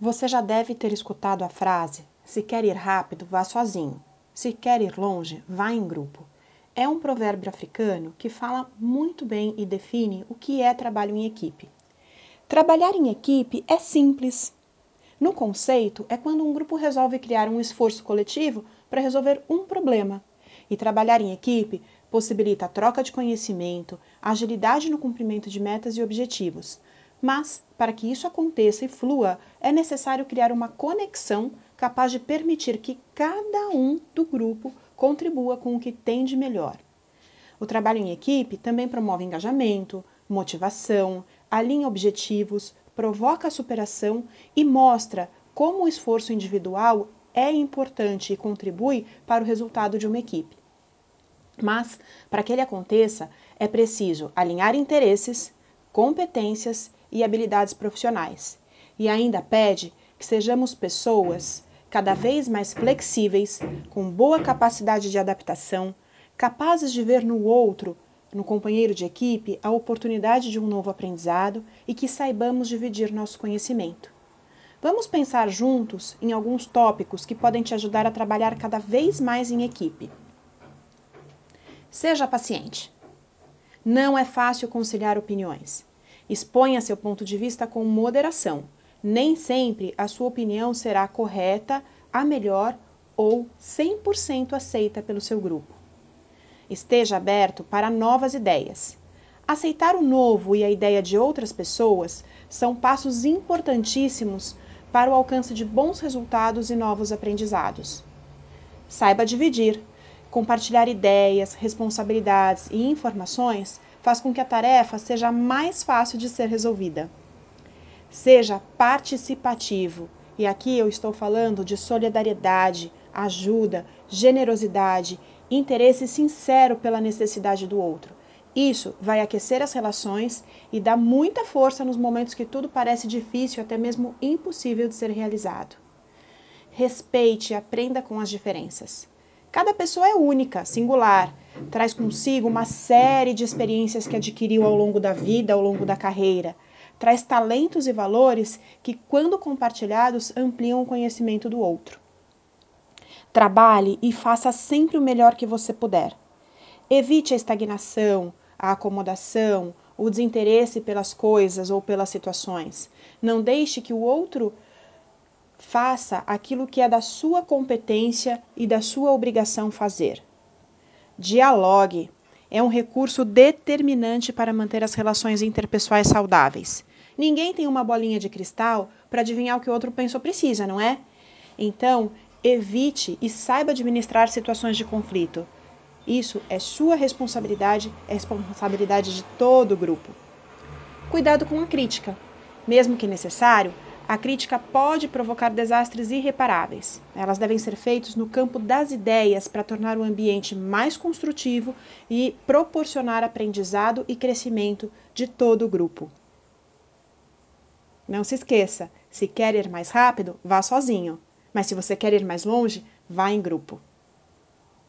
Você já deve ter escutado a frase: se quer ir rápido, vá sozinho. Se quer ir longe, vá em grupo. É um provérbio africano que fala muito bem e define o que é trabalho em equipe. Trabalhar em equipe é simples. No conceito, é quando um grupo resolve criar um esforço coletivo para resolver um problema. E trabalhar em equipe possibilita a troca de conhecimento, agilidade no cumprimento de metas e objetivos, mas, para que isso aconteça e flua, é necessário criar uma conexão capaz de permitir que cada um do grupo contribua com o que tem de melhor. O trabalho em equipe também promove engajamento, motivação, alinha objetivos, provoca superação e mostra como o esforço individual é importante e contribui para o resultado de uma equipe. Mas, para que ele aconteça, é preciso alinhar interesses, competências e habilidades profissionais. E ainda pede que sejamos pessoas cada vez mais flexíveis, com boa capacidade de adaptação, capazes de ver no outro, no companheiro de equipe, a oportunidade de um novo aprendizado e que saibamos dividir nosso conhecimento. Vamos pensar juntos em alguns tópicos que podem te ajudar a trabalhar cada vez mais em equipe. Seja paciente. Não é fácil conciliar opiniões. Exponha seu ponto de vista com moderação. Nem sempre a sua opinião será correta, a melhor ou 100% aceita pelo seu grupo. Esteja aberto para novas ideias. Aceitar o novo e a ideia de outras pessoas são passos importantíssimos para o alcance de bons resultados e novos aprendizados. Saiba dividir. Compartilhar ideias, responsabilidades e informações faz com que a tarefa seja mais fácil de ser resolvida. Seja participativo, e aqui eu estou falando de solidariedade, ajuda, generosidade, interesse sincero pela necessidade do outro. Isso vai aquecer as relações e dar muita força nos momentos que tudo parece difícil, até mesmo impossível de ser realizado. Respeite e aprenda com as diferenças. Cada pessoa é única, singular, traz consigo uma série de experiências que adquiriu ao longo da vida, ao longo da carreira. Traz talentos e valores que, quando compartilhados, ampliam o conhecimento do outro. Trabalhe e faça sempre o melhor que você puder. Evite a estagnação, a acomodação, o desinteresse pelas coisas ou pelas situações. Não deixe que o outro Faça aquilo que é da sua competência e da sua obrigação fazer. Dialogue é um recurso determinante para manter as relações interpessoais saudáveis. Ninguém tem uma bolinha de cristal para adivinhar o que o outro pensa ou precisa, não é? Então, evite e saiba administrar situações de conflito. Isso é sua responsabilidade, é responsabilidade de todo o grupo. Cuidado com a crítica. Mesmo que necessário, a crítica pode provocar desastres irreparáveis. Elas devem ser feitas no campo das ideias para tornar o ambiente mais construtivo e proporcionar aprendizado e crescimento de todo o grupo. Não se esqueça: se quer ir mais rápido, vá sozinho, mas se você quer ir mais longe, vá em grupo.